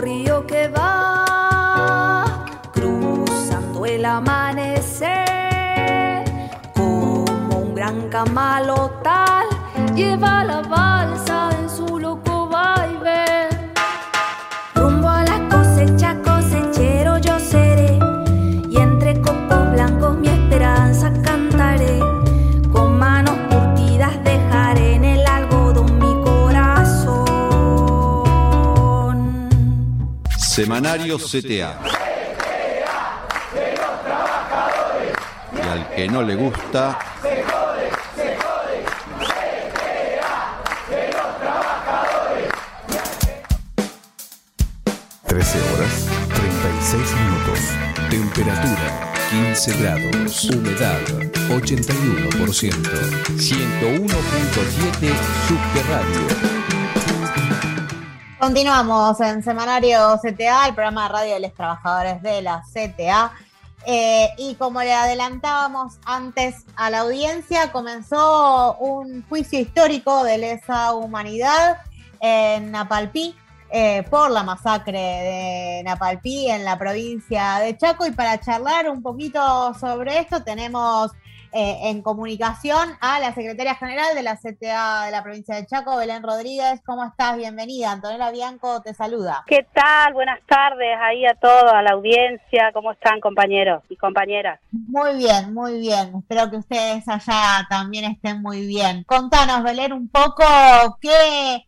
río que va cruzando el amanecer como un gran camalotal lleva Semanario CTA. Y al que no le gusta, 13 horas 36 minutos. Temperatura 15 grados. Humedad 81%. 101.7 Subterráneo. Continuamos en Semanario CTA, el programa de radio de los trabajadores de la CTA. Eh, y como le adelantábamos antes a la audiencia, comenzó un juicio histórico de lesa humanidad en Napalpí eh, por la masacre de Napalpí en la provincia de Chaco. Y para charlar un poquito sobre esto, tenemos eh, en comunicación a la secretaria general de la CTA de la provincia de Chaco, Belén Rodríguez. ¿Cómo estás? Bienvenida. Antonella Bianco te saluda. ¿Qué tal? Buenas tardes ahí a todos, a la audiencia. ¿Cómo están compañeros y compañeras? Muy bien, muy bien. Espero que ustedes allá también estén muy bien. Contanos, Belén, un poco qué,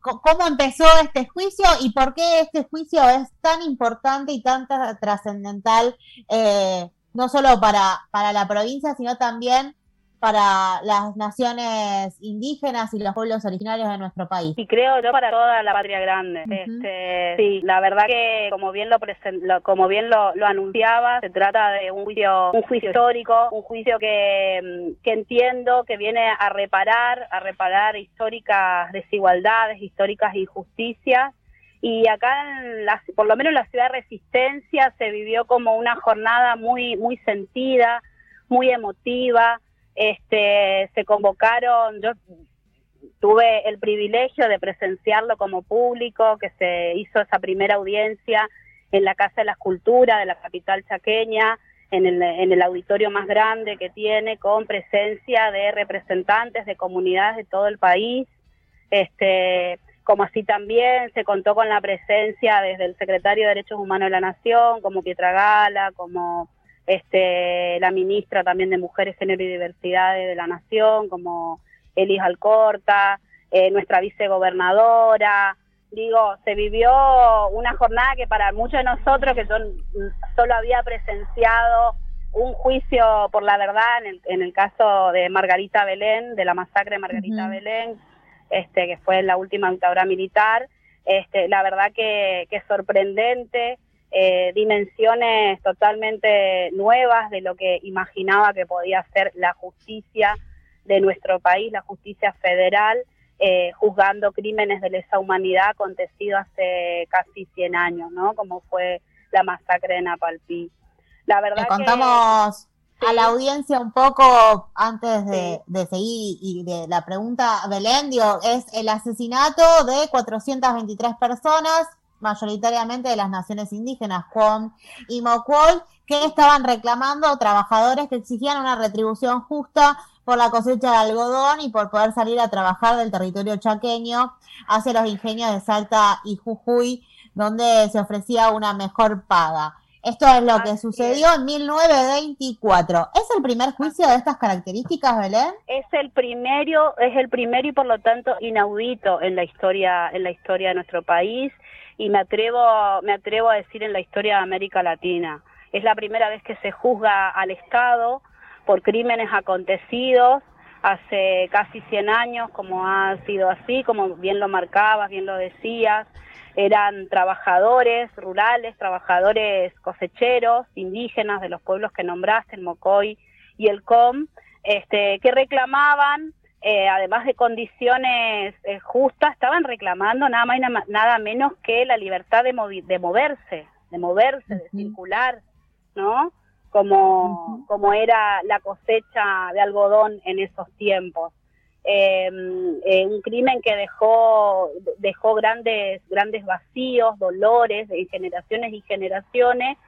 cómo empezó este juicio y por qué este juicio es tan importante y tan tra- trascendental, eh, no solo para, para la provincia, sino también para las naciones indígenas y los pueblos originarios de nuestro país. Y creo yo para toda la patria grande. Este, sí, la verdad que como bien lo, presen- lo- como bien lo, lo anunciaba, se trata de un juicio, un juicio histórico, un juicio que, mm, que entiendo que viene a reparar, a reparar históricas desigualdades, históricas injusticias. Y acá, en la- por lo menos en la ciudad de Resistencia, se vivió como una jornada muy, muy sentida, muy emotiva. Este, se convocaron, yo tuve el privilegio de presenciarlo como público, que se hizo esa primera audiencia en la Casa de la Escultura de la capital chaqueña, en el, en el auditorio más grande que tiene, con presencia de representantes de comunidades de todo el país. Este, como así también se contó con la presencia desde el secretario de Derechos Humanos de la Nación, como Pietra Gala, como este, la ministra también de Mujeres, Género y Diversidad de la Nación, como Elis Alcorta, eh, nuestra vicegobernadora. Digo, se vivió una jornada que para muchos de nosotros, que mm, solo había presenciado un juicio por la verdad en el, en el caso de Margarita Belén, de la masacre de Margarita. Belén, este, que fue la última dictadura militar, este, la verdad que, que es sorprendente, eh, dimensiones totalmente nuevas de lo que imaginaba que podía ser la justicia de nuestro país, la justicia federal, eh, juzgando crímenes de lesa humanidad acontecidos hace casi 100 años, ¿no? Como fue la masacre de Napalpí. La verdad Le contamos a la audiencia un poco antes de seguir y de la pregunta, Belén, digo, es el asesinato de 423 personas, mayoritariamente de las naciones indígenas, Juan y Mocuol, que estaban reclamando trabajadores que exigían una retribución justa por la cosecha de algodón y por poder salir a trabajar del territorio chaqueño hacia los ingenios de Salta y Jujuy, donde se ofrecía una mejor paga. Esto es lo que sucedió en 1924. ¿Es el primer juicio de estas características, Belén? es el primero, es el primero y por lo tanto inaudito en la historia, en la historia de nuestro país y me atrevo, me atrevo a decir en la historia de América Latina. Es la primera vez que se juzga al Estado por crímenes acontecidos hace casi 100 años, como ha sido así, como bien lo marcabas, bien lo decías, eran trabajadores rurales, trabajadores cosecheros, indígenas de los pueblos que nombraste, el Mocoy y el Com, este, que reclamaban, eh, además de condiciones eh, justas, estaban reclamando nada más y nada, nada menos que la libertad de, movi- de moverse, de moverse, de circular, ¿no? Como, como era la cosecha de algodón en esos tiempos. Em, eh, un crimen que dejó, dejó grandes, grandes vacíos, dolores de generaciones y generaciones,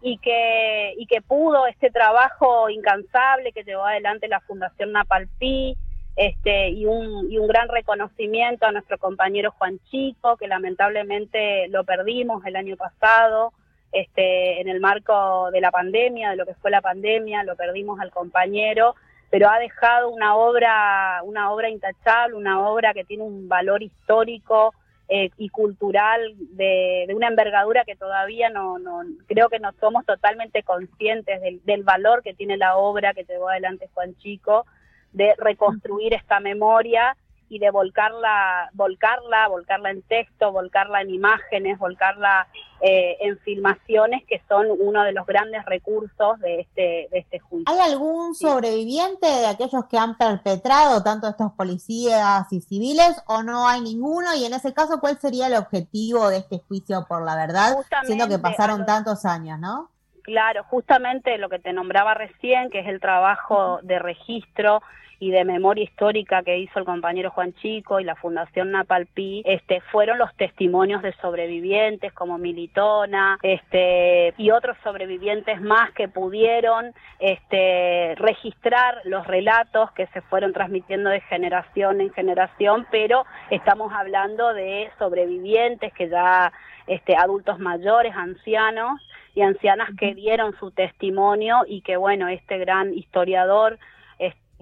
y que, y que pudo este trabajo incansable que llevó adelante la Fundación Napalpí, este, y, un, y un gran reconocimiento a nuestro compañero Juan Chico, que lamentablemente lo perdimos el año pasado, este, en el marco de la pandemia, de lo que fue la pandemia, lo perdimos al compañero, pero ha dejado una obra, una obra intachable, una obra que tiene un valor histórico eh, y cultural de, una envergadura que todavía no, no, creo que no somos totalmente conscientes del, del valor que tiene la obra que llevó adelante Juan Chico, de reconstruir esta memoria y de volcarla, volcarla, volcarla en texto, volcarla en imágenes, volcarla eh, en filmaciones, que son uno de los grandes recursos de este, de este juicio. ¿Hay algún sobreviviente de aquellos que han perpetrado tanto estos policías y civiles o no hay ninguno? Y en ese caso, ¿cuál sería el objetivo de este juicio por la verdad, siendo que pasaron tantos años, no? Claro, justamente lo que te nombraba recién, que es el trabajo de registro y de memoria histórica que hizo el compañero Juan Chico y la Fundación Napalpí, este, fueron los testimonios de sobrevivientes como Militona, este, y otros sobrevivientes más que pudieron este, registrar los relatos que se fueron transmitiendo de generación en generación, pero estamos hablando de sobrevivientes que ya este, adultos mayores, ancianos y ancianas que dieron su testimonio y que bueno, este gran historiador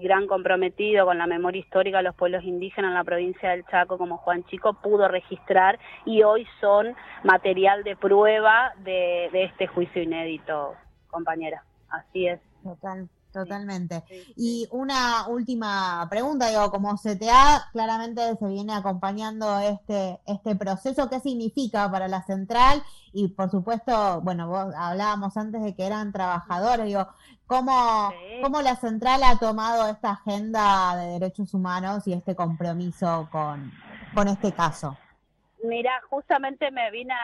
gran comprometido con la memoria histórica de los pueblos indígenas en la provincia del Chaco como Juan Chico pudo registrar y hoy son material de prueba de, este juicio inédito, compañera. Así es. Total, totalmente. Y una última pregunta, digo, como CTA claramente se viene acompañando este, este proceso, ¿qué significa para la central? Y por supuesto, bueno, vos hablábamos antes de que eran trabajadores, digo, ¿Cómo, ¿Cómo, la central ha tomado esta agenda de derechos humanos y este compromiso con, con este caso? Mira, justamente me vine,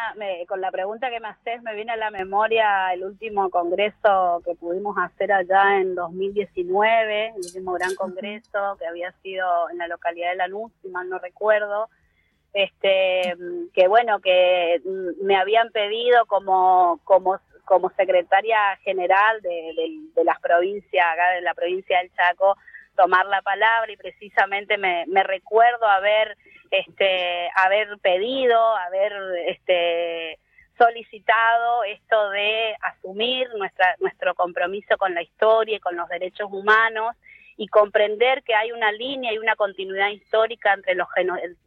con la pregunta que me haces, me viene a la memoria el último congreso que pudimos hacer allá en 2019, el último gran congreso que había sido en la localidad de Lanús, si mal no recuerdo, este, que bueno, que me habían pedido como, como como secretaria general de, las provincias, acá de la provincia del Chaco, tomar la palabra y precisamente me, recuerdo haber este haber pedido, haber este solicitado esto de asumir nuestra, nuestro compromiso con la historia y con los derechos humanos y comprender que hay una línea y una continuidad histórica entre, los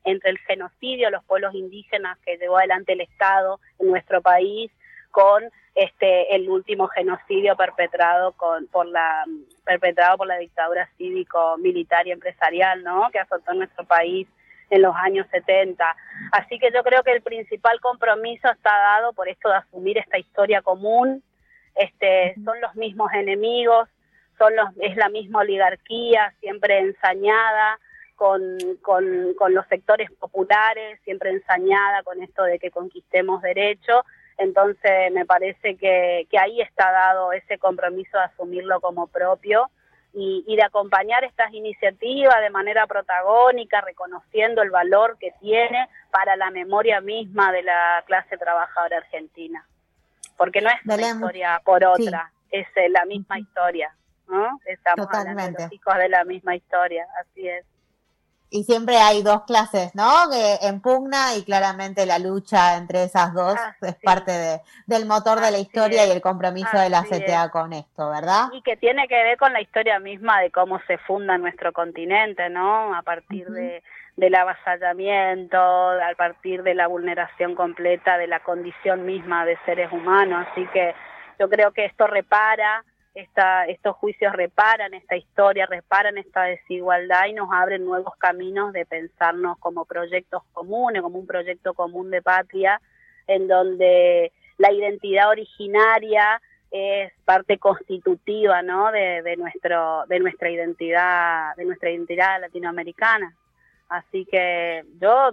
entre el genocidio los pueblos indígenas que llevó adelante el Estado en nuestro país con este el último genocidio perpetrado con por la perpetrado por la dictadura cívico militar y empresarial no que azotó nuestro país en los años 70 así que yo creo que el principal compromiso está dado por esto de asumir esta historia común. Este son los mismos enemigos son los es la misma oligarquía siempre ensañada con, con, con los sectores populares, siempre ensañada con esto de que conquistemos derechos, entonces me parece que, ahí está dado ese compromiso de asumirlo como propio y, de acompañar estas iniciativas de manera protagónica, reconociendo el valor que tiene para la memoria misma de la clase trabajadora argentina. Porque no es una historia por otra, es eh, la misma historia, ¿no? Estamos hablando de los hijos de la misma historia, así es y siempre hay dos clases, ¿no? Que en pugna y claramente la lucha entre esas dos ah, es parte de, del motor de la historia y el compromiso de la CTA con esto, ¿verdad? Y que tiene que ver con la historia misma de cómo se funda nuestro continente, ¿no? A partir de, del avasallamiento, a partir de la vulneración completa de la condición misma de seres humanos. Así que yo creo que esto repara esta, estos juicios reparan esta historia, reparan esta desigualdad y nos abren nuevos caminos de pensarnos como proyectos comunes, como un proyecto común de patria, en donde la identidad originaria es parte constitutiva ¿no? de, nuestro, de nuestra identidad, de nuestra identidad latinoamericana. Así que yo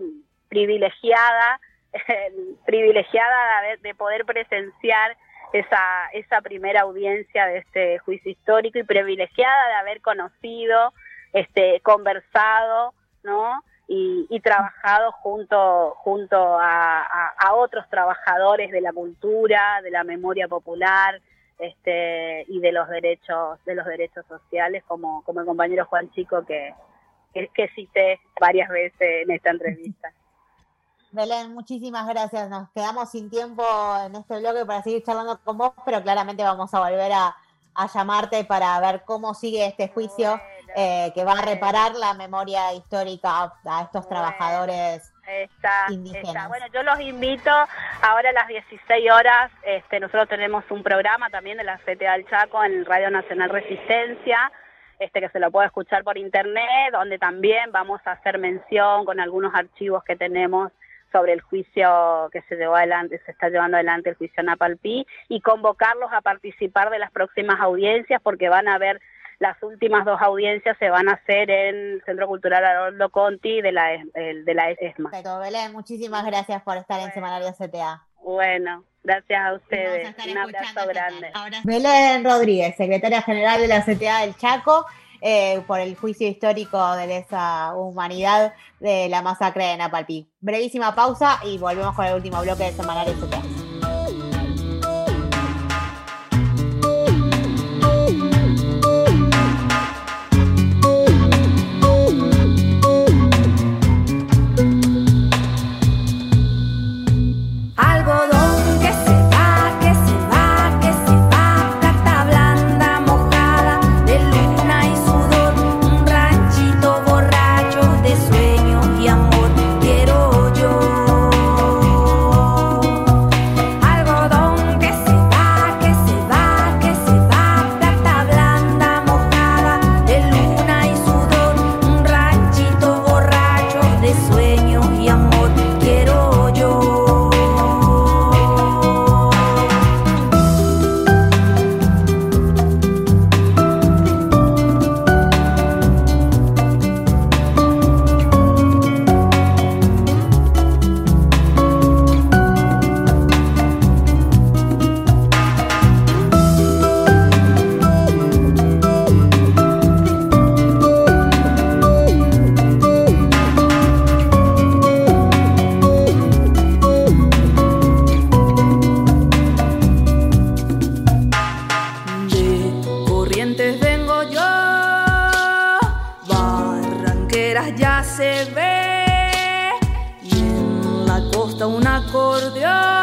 privilegiada, privilegiada de poder presenciar esa, esa primera audiencia de este juicio histórico y privilegiada de haber conocido este, conversado, ¿no? Y, trabajado junto, junto a, otros trabajadores de la cultura, de la memoria popular, este, y de los derechos, de los derechos sociales, como, como el compañero Juan Chico que, que cité varias veces en esta entrevista. Belén, muchísimas gracias. Nos quedamos sin tiempo en este bloque para seguir charlando con vos, pero claramente vamos a volver a, llamarte para ver cómo sigue este juicio eh, que va a reparar la memoria histórica a estos trabajadores indígenas. Bueno, yo los invito ahora a las 16 horas. Este, nosotros tenemos un programa también de la CTA del Chaco en Radio Nacional Resistencia este, que se lo puede escuchar por internet, donde también vamos a hacer mención con algunos archivos que tenemos sobre el juicio que se llevó adelante, se está llevando adelante el juicio Napalpí y convocarlos a participar de las próximas audiencias porque van a ver las últimas dos audiencias se van a hacer en el Centro Cultural Haroldo Conti de la, de la ESMA. Perfecto, Belén, muchísimas gracias por estar en Semanario CTA. Bueno, gracias a ustedes. Un abrazo grande. Belén Rodríguez, secretaria general de la CTA del Chaco. Eh, por el juicio histórico de esa humanidad de la masacre de Napalpí. Brevísima pausa y volvemos con el último bloque de Semanario Ya se ve. Y en la costa un acordeón